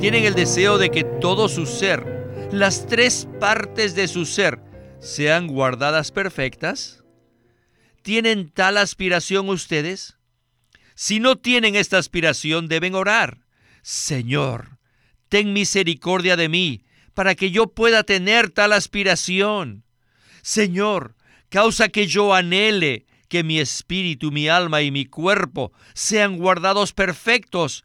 Tienen el deseo de que todo su ser, las tres partes de su ser, sean guardadas perfectas. ¿Tienen tal aspiración ustedes? Si no tienen esta aspiración, deben orar. Señor, ten misericordia de mí, para que yo pueda tener tal aspiración. Señor, causa que yo anhele que mi espíritu, mi alma y mi cuerpo sean guardados perfectos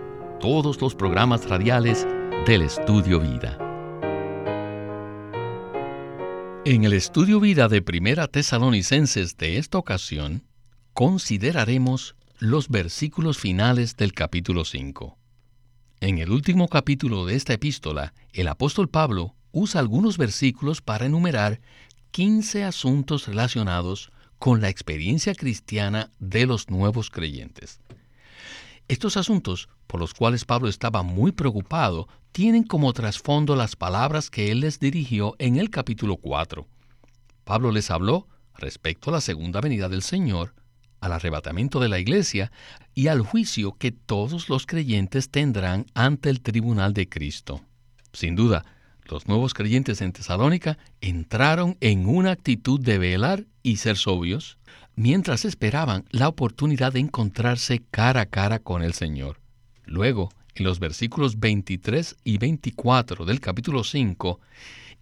todos los programas radiales del Estudio Vida. En el Estudio Vida de Primera Tesalonicenses de esta ocasión, consideraremos los versículos finales del capítulo 5. En el último capítulo de esta epístola, el apóstol Pablo usa algunos versículos para enumerar 15 asuntos relacionados con la experiencia cristiana de los nuevos creyentes. Estos asuntos, por los cuales Pablo estaba muy preocupado, tienen como trasfondo las palabras que él les dirigió en el capítulo 4. Pablo les habló respecto a la segunda venida del Señor, al arrebatamiento de la iglesia y al juicio que todos los creyentes tendrán ante el tribunal de Cristo. Sin duda, los nuevos creyentes en Tesalónica entraron en una actitud de velar y ser sobrios mientras esperaban la oportunidad de encontrarse cara a cara con el Señor. Luego, en los versículos 23 y 24 del capítulo 5,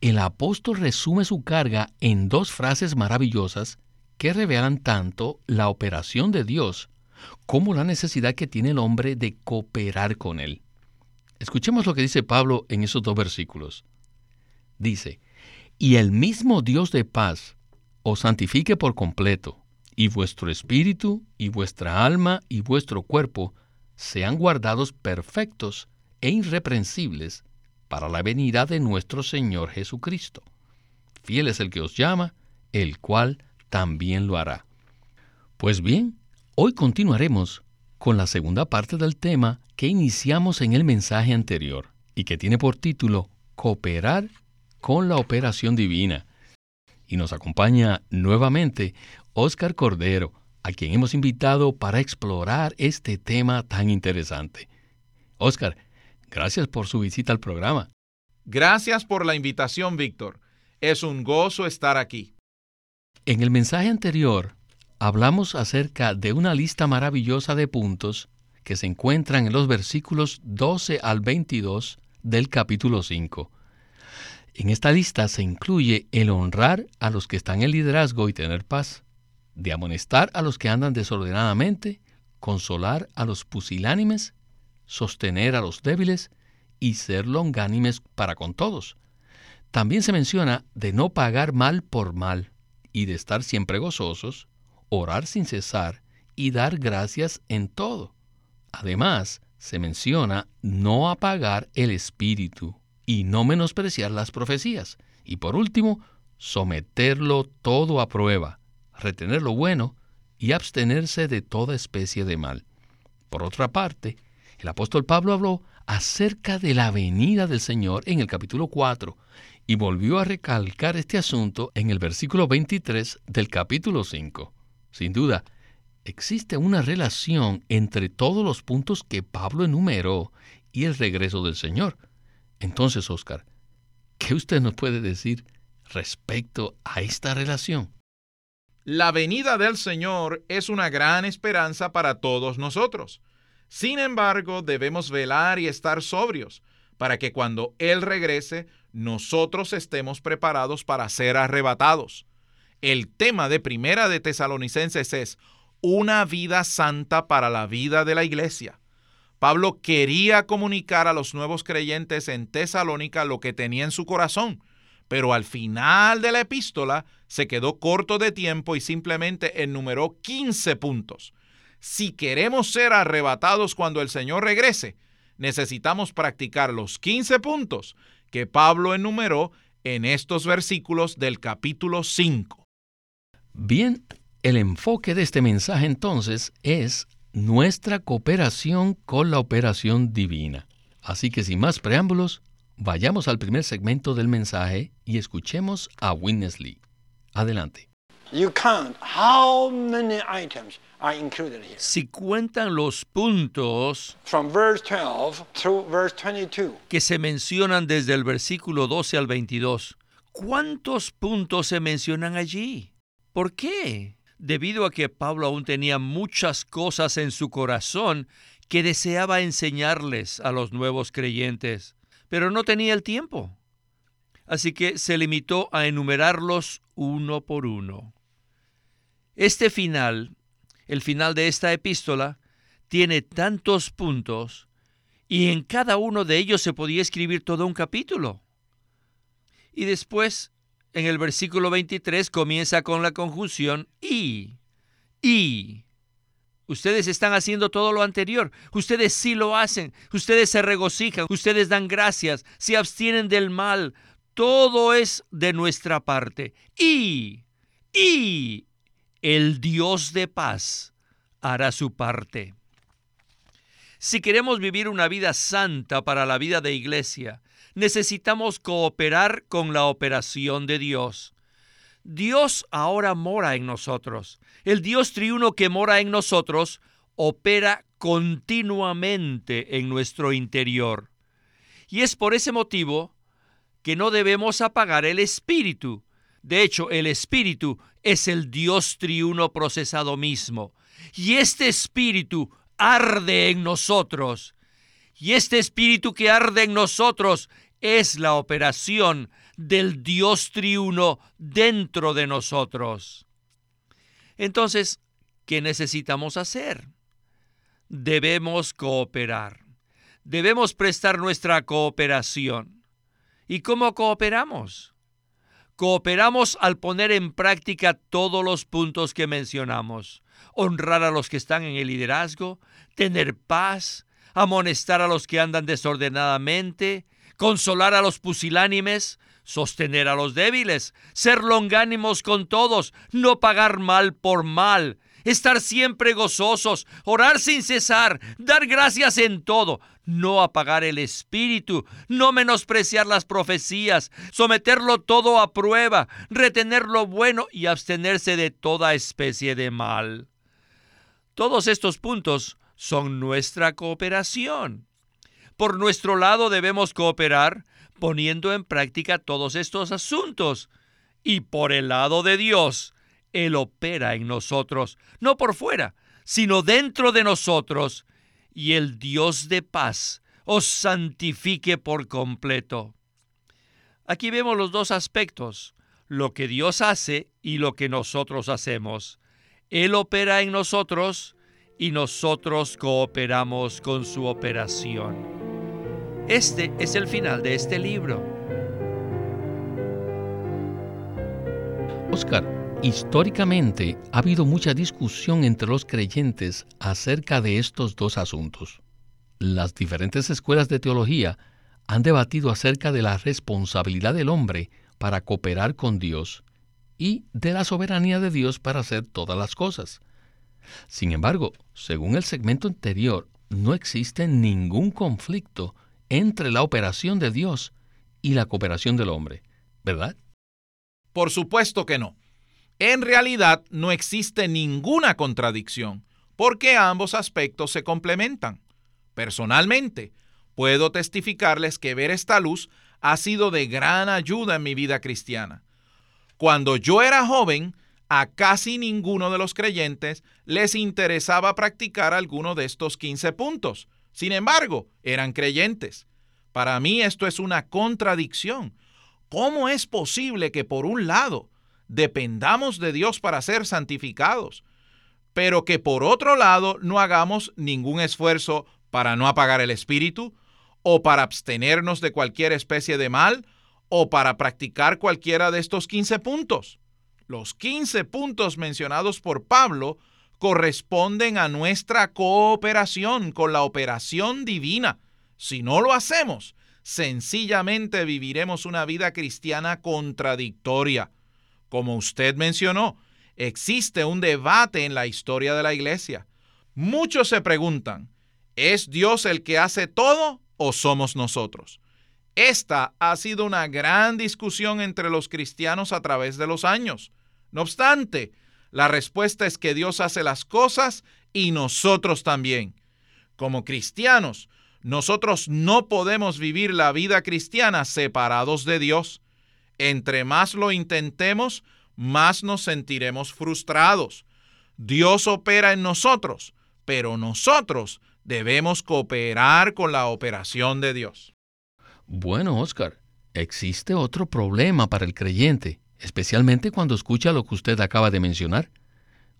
el apóstol resume su carga en dos frases maravillosas que revelan tanto la operación de Dios como la necesidad que tiene el hombre de cooperar con Él. Escuchemos lo que dice Pablo en esos dos versículos. Dice, y el mismo Dios de paz os santifique por completo, y vuestro espíritu, y vuestra alma, y vuestro cuerpo sean guardados perfectos e irreprensibles para la venida de nuestro Señor Jesucristo. Fiel es el que os llama, el cual también lo hará. Pues bien, hoy continuaremos con la segunda parte del tema que iniciamos en el mensaje anterior y que tiene por título Cooperar con la operación divina. Y nos acompaña nuevamente Óscar Cordero, a quien hemos invitado para explorar este tema tan interesante. Óscar, gracias por su visita al programa. Gracias por la invitación, Víctor. Es un gozo estar aquí. En el mensaje anterior hablamos acerca de una lista maravillosa de puntos que se encuentran en los versículos 12 al 22 del capítulo 5. En esta lista se incluye el honrar a los que están en liderazgo y tener paz, de amonestar a los que andan desordenadamente, consolar a los pusilánimes, sostener a los débiles y ser longánimes para con todos. También se menciona de no pagar mal por mal y de estar siempre gozosos, orar sin cesar y dar gracias en todo. Además, se menciona no apagar el espíritu y no menospreciar las profecías. Y por último, someterlo todo a prueba, retener lo bueno y abstenerse de toda especie de mal. Por otra parte, el apóstol Pablo habló acerca de la venida del Señor en el capítulo 4 y volvió a recalcar este asunto en el versículo 23 del capítulo 5. Sin duda, existe una relación entre todos los puntos que Pablo enumeró y el regreso del Señor. Entonces, Oscar, ¿qué usted nos puede decir respecto a esta relación? La venida del Señor es una gran esperanza para todos nosotros. Sin embargo, debemos velar y estar sobrios para que cuando Él regrese, nosotros estemos preparados para ser arrebatados. El tema de Primera de Tesalonicenses es una vida santa para la vida de la iglesia. Pablo quería comunicar a los nuevos creyentes en Tesalónica lo que tenía en su corazón, pero al final de la epístola se quedó corto de tiempo y simplemente enumeró 15 puntos. Si queremos ser arrebatados cuando el Señor regrese, necesitamos practicar los 15 puntos que Pablo enumeró en estos versículos del capítulo 5. Bien, el enfoque de este mensaje entonces es nuestra cooperación con la operación divina. Así que sin más preámbulos, vayamos al primer segmento del mensaje y escuchemos a Winnesley. Adelante. Si cuentan los puntos que se mencionan desde el versículo 12 al 22, ¿cuántos puntos se mencionan allí? ¿Por qué? Debido a que Pablo aún tenía muchas cosas en su corazón que deseaba enseñarles a los nuevos creyentes, pero no tenía el tiempo. Así que se limitó a enumerarlos uno por uno. Este final, el final de esta epístola, tiene tantos puntos y en cada uno de ellos se podía escribir todo un capítulo. Y después, en el versículo 23, comienza con la conjunción y, y. Ustedes están haciendo todo lo anterior. Ustedes sí lo hacen. Ustedes se regocijan. Ustedes dan gracias. Se abstienen del mal. Todo es de nuestra parte. Y, y el Dios de paz hará su parte. Si queremos vivir una vida santa para la vida de iglesia, necesitamos cooperar con la operación de Dios. Dios ahora mora en nosotros. El Dios triuno que mora en nosotros opera continuamente en nuestro interior. Y es por ese motivo que no debemos apagar el espíritu. De hecho, el espíritu es el Dios triuno procesado mismo. Y este espíritu arde en nosotros. Y este espíritu que arde en nosotros es la operación del Dios triuno dentro de nosotros. Entonces, ¿qué necesitamos hacer? Debemos cooperar. Debemos prestar nuestra cooperación. ¿Y cómo cooperamos? Cooperamos al poner en práctica todos los puntos que mencionamos. Honrar a los que están en el liderazgo, tener paz, amonestar a los que andan desordenadamente, consolar a los pusilánimes, sostener a los débiles, ser longánimos con todos, no pagar mal por mal, estar siempre gozosos, orar sin cesar, dar gracias en todo, no apagar el espíritu, no menospreciar las profecías, someterlo todo a prueba, retener lo bueno y abstenerse de toda especie de mal. Todos estos puntos son nuestra cooperación. Por nuestro lado debemos cooperar poniendo en práctica todos estos asuntos. Y por el lado de Dios, Él opera en nosotros, no por fuera, sino dentro de nosotros, y el Dios de paz os santifique por completo. Aquí vemos los dos aspectos, lo que Dios hace y lo que nosotros hacemos. Él opera en nosotros y nosotros cooperamos con su operación. Este es el final de este libro. Oscar, Históricamente ha habido mucha discusión entre los creyentes acerca de estos dos asuntos. Las diferentes escuelas de teología han debatido acerca de la responsabilidad del hombre para cooperar con Dios y de la soberanía de Dios para hacer todas las cosas. Sin embargo, según el segmento anterior, no existe ningún conflicto entre la operación de Dios y la cooperación del hombre, ¿verdad? Por supuesto que no. En realidad no existe ninguna contradicción, porque ambos aspectos se complementan. Personalmente, puedo testificarles que ver esta luz ha sido de gran ayuda en mi vida cristiana. Cuando yo era joven, a casi ninguno de los creyentes les interesaba practicar alguno de estos 15 puntos. Sin embargo, eran creyentes. Para mí esto es una contradicción. ¿Cómo es posible que por un lado dependamos de Dios para ser santificados, pero que por otro lado no hagamos ningún esfuerzo para no apagar el espíritu, o para abstenernos de cualquier especie de mal, o para practicar cualquiera de estos 15 puntos. Los 15 puntos mencionados por Pablo corresponden a nuestra cooperación con la operación divina Si no lo hacemos, sencillamente viviremos una vida cristiana contradictoria. Como usted mencionó, existe un debate en la historia de la iglesia. Muchos se preguntan, ¿es Dios el que hace todo o somos nosotros? Esta ha sido una gran discusión entre los cristianos a través de los años. No obstante, la respuesta es que Dios hace las cosas y nosotros también. Como cristianos, nosotros no podemos vivir la vida cristiana separados de Dios. Entre más lo intentemos, más nos sentiremos frustrados. Dios opera en nosotros, pero nosotros debemos cooperar con la operación de Dios. Bueno, Oscar, existe otro problema para el creyente, especialmente cuando escucha lo que usted acaba de mencionar.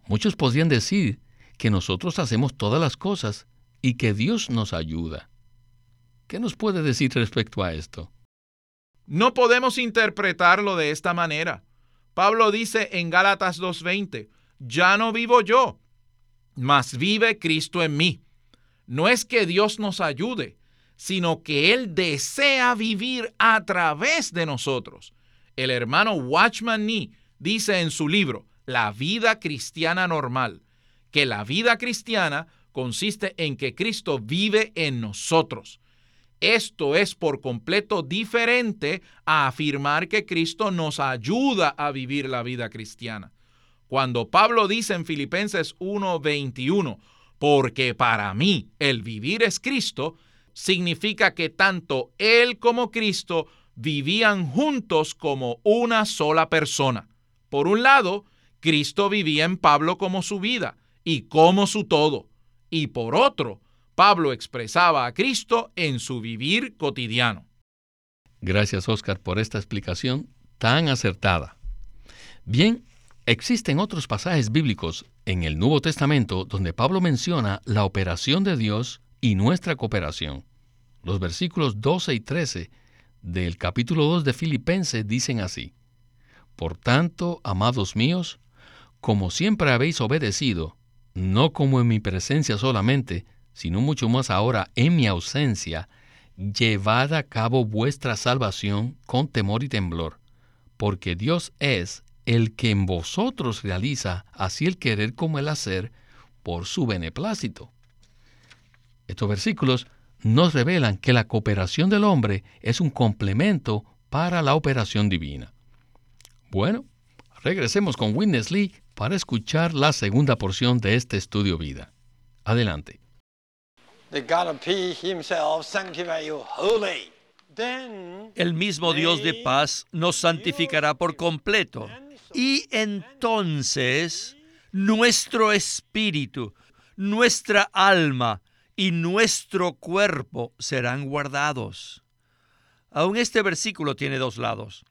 Muchos podrían decir que nosotros hacemos todas las cosas y que Dios nos ayuda. ¿Qué nos puede decir respecto a esto? No podemos interpretarlo de esta manera. Pablo dice en Gálatas 2.20, ya no vivo yo, mas vive Cristo en mí. No es que Dios nos ayude, sino que Él desea vivir a través de nosotros. El hermano Watchman Nee dice en su libro, La vida cristiana normal, que la vida cristiana consiste en que Cristo vive en nosotros. Esto es por completo diferente a afirmar que Cristo nos ayuda a vivir la vida cristiana. Cuando Pablo dice en Filipenses 1:21, porque para mí el vivir es Cristo, significa que tanto Él como Cristo vivían juntos como una sola persona. Por un lado, Cristo vivía en Pablo como su vida y como su todo. Y por otro, Pablo expresaba a Cristo en su vivir cotidiano. Gracias, Oscar, por esta explicación tan acertada. Bien, existen otros pasajes bíblicos en el Nuevo Testamento donde Pablo menciona la operación de Dios y nuestra cooperación. Los versículos 12 y 13 del capítulo 2 de Filipenses dicen así, Por tanto, amados míos, como siempre habéis obedecido, no como en mi presencia solamente, sino mucho más ahora en mi ausencia, llevad a cabo vuestra salvación con temor y temblor, porque Dios es el que en vosotros realiza así el querer como el hacer por su beneplácito. Estos versículos nos revelan que la cooperación del hombre es un complemento para la operación divina. Bueno, regresemos con Witness Lee para escuchar la segunda porción de este estudio vida. Adelante. El mismo Dios de paz nos santificará por completo. Y entonces nuestro espíritu, nuestra alma y nuestro cuerpo serán guardados. Aún este versículo tiene dos lados.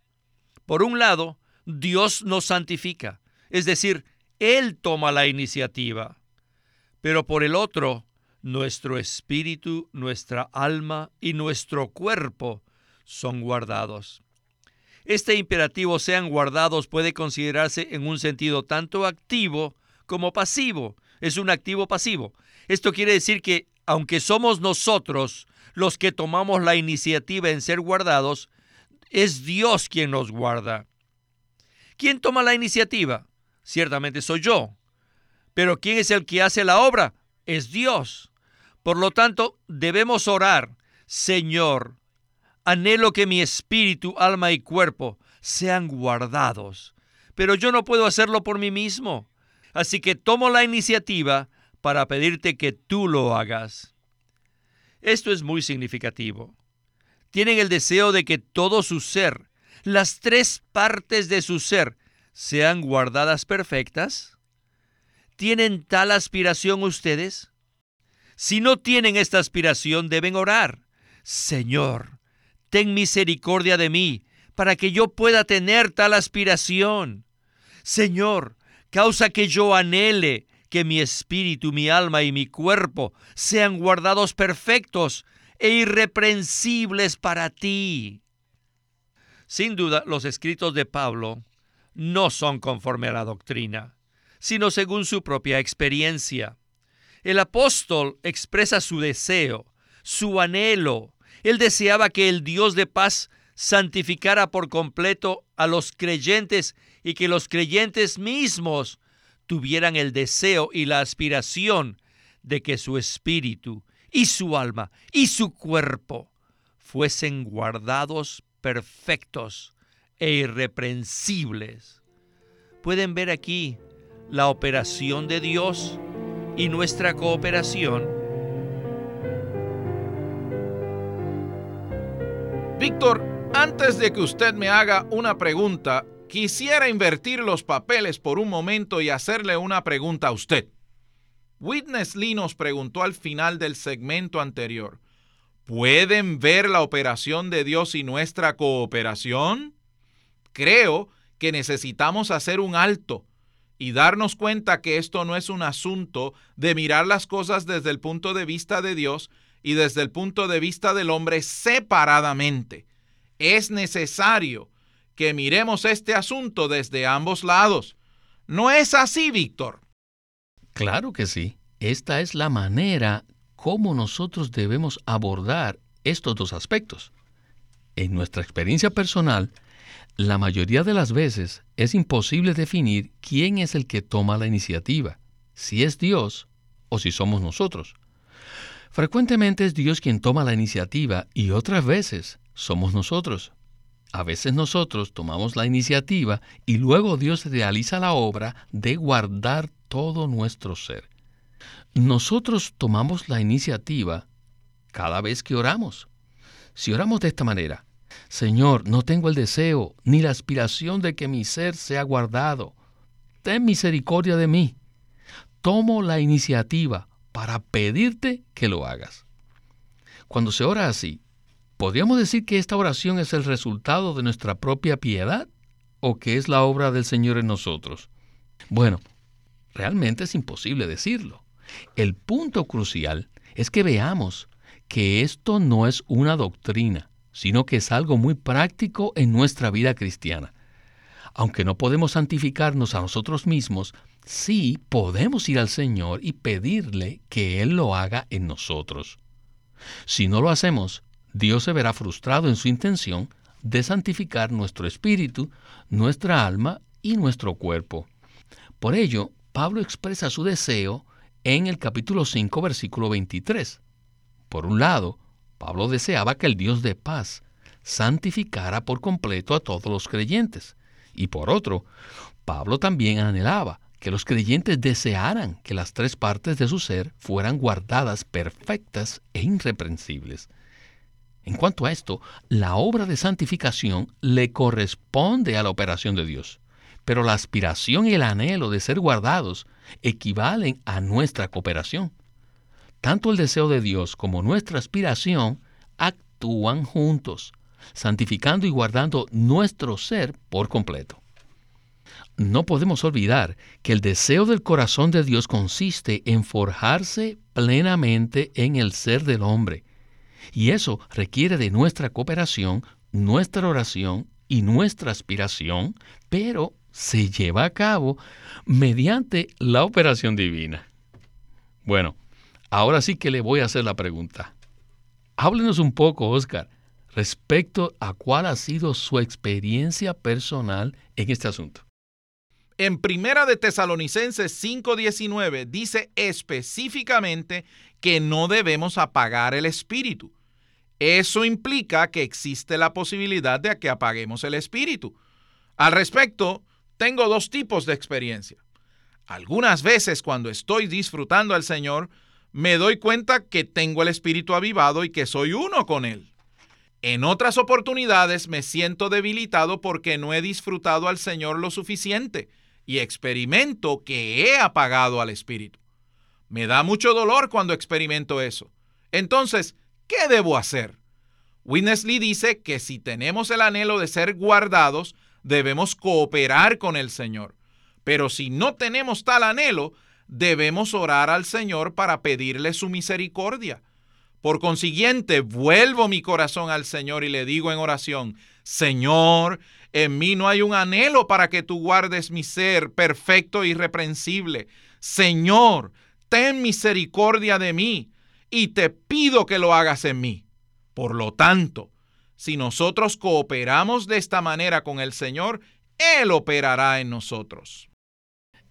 Por un lado, Dios nos santifica, es decir, Él toma la iniciativa. Pero por el otro, nuestro espíritu, nuestra alma y nuestro cuerpo son guardados. Este imperativo sean guardados puede considerarse en un sentido tanto activo como pasivo. Es un activo pasivo. Esto quiere decir que aunque somos nosotros los que tomamos la iniciativa en ser guardados, es Dios quien nos guarda. ¿Quién toma la iniciativa? Ciertamente soy yo. Pero ¿quién es el que hace la obra? Es Dios. Por lo tanto, debemos orar, Señor, anhelo que mi espíritu, alma y cuerpo sean guardados, pero yo no puedo hacerlo por mí mismo. Así que tomo la iniciativa para pedirte que tú lo hagas. Esto es muy significativo. Tienen el deseo de que todo su ser, las tres partes de su ser, sean guardadas perfectas. ¿Tienen tal aspiración ustedes? Si no tienen esta aspiración, deben orar. Señor, ten misericordia de mí para que yo pueda tener tal aspiración. Señor, causa que yo anhele que mi espíritu, mi alma y mi cuerpo sean guardados perfectos e irreprensibles para ti. Sin duda, los escritos de Pablo no son conforme a la doctrina, sino según su propia experiencia. El apóstol expresa su deseo, su anhelo. Él deseaba que el Dios de paz santificara por completo a los creyentes y que los creyentes mismos tuvieran el deseo y la aspiración de que su espíritu y su alma y su cuerpo fuesen guardados perfectos e irreprensibles. Pueden ver aquí la operación de Dios y nuestra cooperación. Víctor, antes de que usted me haga una pregunta, quisiera invertir los papeles por un momento y hacerle una pregunta a usted. Witness Lee nos preguntó al final del segmento anterior, ¿pueden ver la operación de Dios y nuestra cooperación? Creo que necesitamos hacer un alto y darnos cuenta que esto no es un asunto de mirar las cosas desde el punto de vista de Dios y desde el punto de vista del hombre separadamente. Es necesario que miremos este asunto desde ambos lados. ¿No es así, Víctor? Claro que sí. Esta es la manera como nosotros debemos abordar estos dos aspectos. En nuestra experiencia personal, la mayoría de las veces es imposible definir quién es el que toma la iniciativa, si es Dios o si somos nosotros. Frecuentemente es Dios quien toma la iniciativa y otras veces somos nosotros. A veces nosotros tomamos la iniciativa y luego Dios realiza la obra de guardar todo nuestro ser. Nosotros tomamos la iniciativa cada vez que oramos. Si oramos de esta manera, Señor, no tengo el deseo ni la aspiración de que mi ser sea guardado. Ten misericordia de mí. Tomo la iniciativa para pedirte que lo hagas. Cuando se ora así, ¿podríamos decir que esta oración es el resultado de nuestra propia piedad o que es la obra del Señor en nosotros? Bueno, realmente es imposible decirlo. El punto crucial es que veamos que esto no es una doctrina, sino que es algo muy práctico en nuestra vida cristiana. Aunque no podemos santificarnos a nosotros mismos, sí podemos ir al Señor y pedirle que Él lo haga en nosotros. Si no lo hacemos, Dios se verá frustrado en su intención de santificar nuestro espíritu, nuestra alma y nuestro cuerpo. Por ello, Pablo expresa su deseo en el capítulo 5, versículo 23. Por un lado, Pablo deseaba que el Dios de paz santificara por completo a todos los creyentes. Y por otro, Pablo también anhelaba que los creyentes desearan que las tres partes de su ser fueran guardadas perfectas e irreprensibles. En cuanto a esto, la obra de santificación le corresponde a la operación de Dios pero la aspiración y el anhelo de ser guardados equivalen a nuestra cooperación. Tanto el deseo de Dios como nuestra aspiración actúan juntos, santificando y guardando nuestro ser por completo. No podemos olvidar que el deseo del corazón de Dios consiste en forjarse plenamente en el ser del hombre, y eso requiere de nuestra cooperación, nuestra oración y nuestra aspiración, pero se lleva a cabo mediante la operación divina. Bueno, ahora sí que le voy a hacer la pregunta. Háblenos un poco, Oscar, respecto a cuál ha sido su experiencia personal en este asunto. En Primera de Tesalonicenses 5:19 dice específicamente que no debemos apagar el espíritu. Eso implica que existe la posibilidad de que apaguemos el espíritu. Al respecto, tengo dos tipos de experiencia. Algunas veces cuando estoy disfrutando al Señor, me doy cuenta que tengo el Espíritu avivado y que soy uno con Él. En otras oportunidades me siento debilitado porque no he disfrutado al Señor lo suficiente y experimento que he apagado al Espíritu. Me da mucho dolor cuando experimento eso. Entonces, ¿qué debo hacer? Witness Lee dice que si tenemos el anhelo de ser guardados, debemos cooperar con el Señor. Pero si no tenemos tal anhelo, debemos orar al Señor para pedirle su misericordia. Por consiguiente, vuelvo mi corazón al Señor y le digo en oración, Señor, en mí no hay un anhelo para que tú guardes mi ser perfecto e irreprensible. Señor, ten misericordia de mí. y te pido que lo hagas en mí. Por lo tanto, si nosotros cooperamos de esta manera con el Señor, Él operará en nosotros.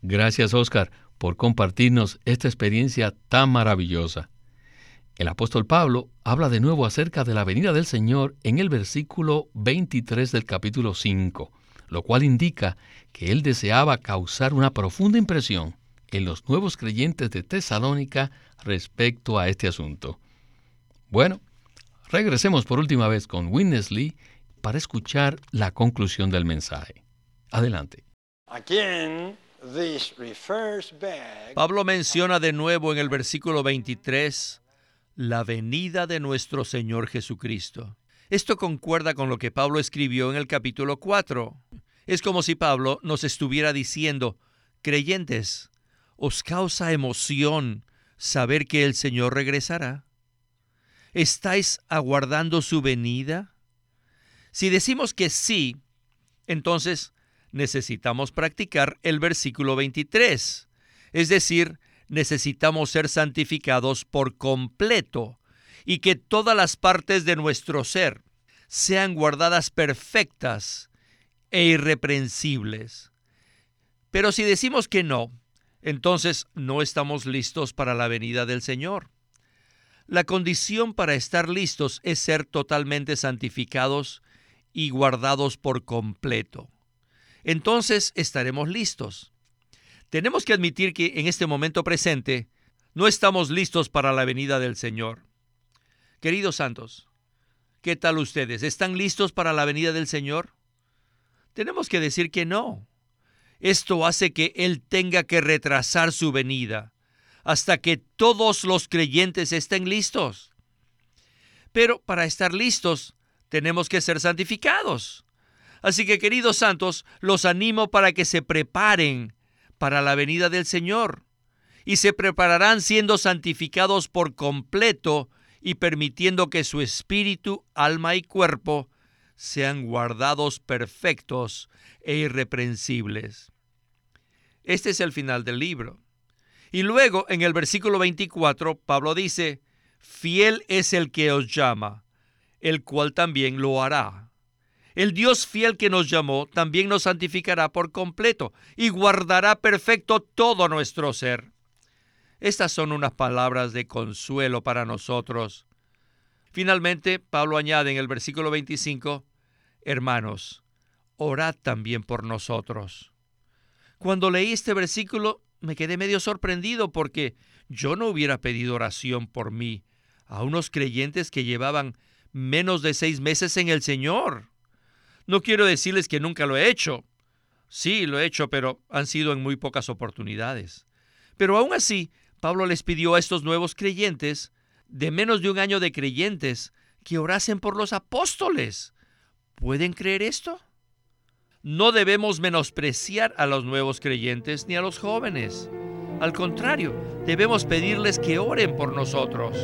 Gracias, Oscar, por compartirnos esta experiencia tan maravillosa. El apóstol Pablo habla de nuevo acerca de la venida del Señor en el versículo 23 del capítulo 5, lo cual indica que él deseaba causar una profunda impresión en los nuevos creyentes de Tesalónica respecto a este asunto. Bueno, regresemos por última vez con Winnesley para escuchar la conclusión del mensaje. Adelante. Pablo menciona de nuevo en el versículo 23 la venida de nuestro Señor Jesucristo. Esto concuerda con lo que Pablo escribió en el capítulo 4. Es como si Pablo nos estuviera diciendo, creyentes, ¿os causa emoción saber que el Señor regresará? ¿Estáis aguardando su venida? Si decimos que sí, entonces necesitamos practicar el versículo 23, es decir, necesitamos ser santificados por completo y que todas las partes de nuestro ser sean guardadas perfectas e irreprensibles. Pero si decimos que no, entonces no estamos listos para la venida del Señor. La condición para estar listos es ser totalmente santificados y guardados por completo. Entonces estaremos listos. Tenemos que admitir que en este momento presente no estamos listos para la venida del Señor. Queridos santos, ¿qué tal ustedes? ¿Están listos para la venida del Señor? Tenemos que decir que no. Esto hace que Él tenga que retrasar su venida hasta que todos los creyentes estén listos. Pero para estar listos tenemos que ser santificados. Así que queridos santos, los animo para que se preparen para la venida del Señor y se prepararán siendo santificados por completo y permitiendo que su espíritu, alma y cuerpo sean guardados perfectos e irreprensibles. Este es el final del libro. Y luego en el versículo 24 Pablo dice, fiel es el que os llama, el cual también lo hará. El Dios fiel que nos llamó también nos santificará por completo y guardará perfecto todo nuestro ser. Estas son unas palabras de consuelo para nosotros. Finalmente, Pablo añade en el versículo 25, Hermanos, orad también por nosotros. Cuando leí este versículo me quedé medio sorprendido porque yo no hubiera pedido oración por mí a unos creyentes que llevaban menos de seis meses en el Señor. No quiero decirles que nunca lo he hecho. Sí, lo he hecho, pero han sido en muy pocas oportunidades. Pero aún así, Pablo les pidió a estos nuevos creyentes, de menos de un año de creyentes, que orasen por los apóstoles. ¿Pueden creer esto? No debemos menospreciar a los nuevos creyentes ni a los jóvenes. Al contrario, debemos pedirles que oren por nosotros.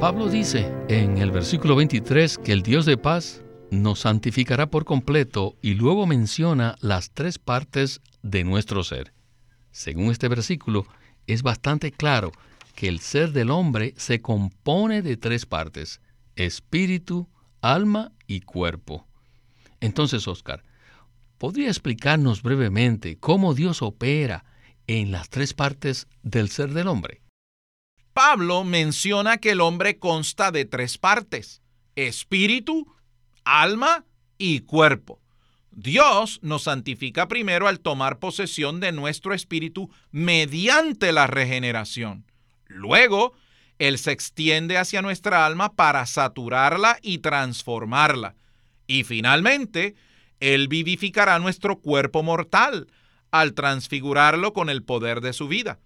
Pablo dice en el versículo 23 que el Dios de paz nos santificará por completo y luego menciona las tres partes de nuestro ser. Según este versículo, es bastante claro que el ser del hombre se compone de tres partes, espíritu, alma y cuerpo. Entonces, Oscar, ¿podría explicarnos brevemente cómo Dios opera en las tres partes del ser del hombre? Pablo menciona que el hombre consta de tres partes, espíritu, alma y cuerpo. Dios nos santifica primero al tomar posesión de nuestro espíritu mediante la regeneración. Luego, Él se extiende hacia nuestra alma para saturarla y transformarla. Y finalmente, Él vivificará nuestro cuerpo mortal al transfigurarlo con el poder de su vida.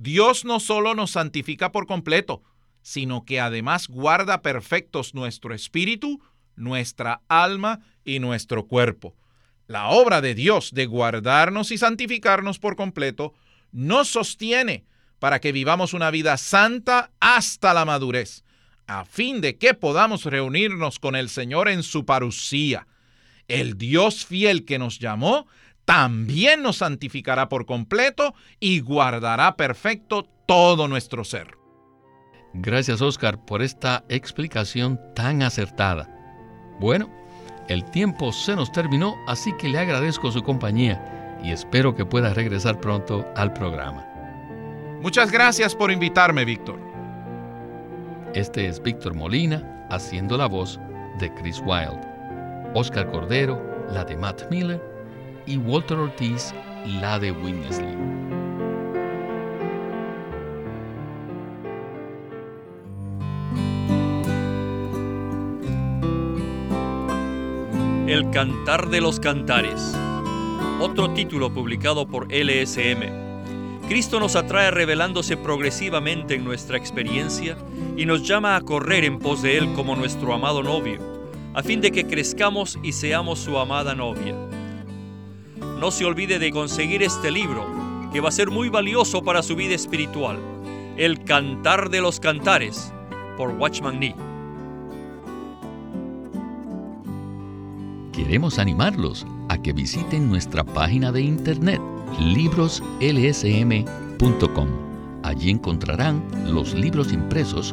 Dios no solo nos santifica por completo, sino que además guarda perfectos nuestro espíritu, nuestra alma y nuestro cuerpo. La obra de Dios de guardarnos y santificarnos por completo nos sostiene para que vivamos una vida santa hasta la madurez, a fin de que podamos reunirnos con el Señor en su parucía. El Dios fiel que nos llamó también nos santificará por completo y guardará perfecto todo nuestro ser. Gracias Oscar por esta explicación tan acertada. Bueno, el tiempo se nos terminó, así que le agradezco su compañía y espero que pueda regresar pronto al programa. Muchas gracias por invitarme, Víctor. Este es Víctor Molina haciendo la voz de Chris Wilde, Oscar Cordero, la de Matt Miller y Walter Ortiz, la de Winnesley. El Cantar de los Cantares. Otro título publicado por LSM. Cristo nos atrae revelándose progresivamente en nuestra experiencia y nos llama a correr en pos de Él como nuestro amado novio, a fin de que crezcamos y seamos su amada novia. No se olvide de conseguir este libro, que va a ser muy valioso para su vida espiritual. El Cantar de los Cantares, por Watchman Nee. Queremos animarlos a que visiten nuestra página de internet libroslsm.com. Allí encontrarán los libros impresos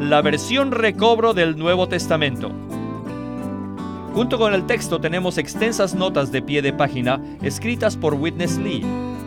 la versión recobro del Nuevo Testamento. Junto con el texto tenemos extensas notas de pie de página escritas por Witness Lee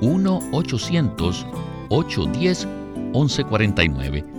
1-800-810-1149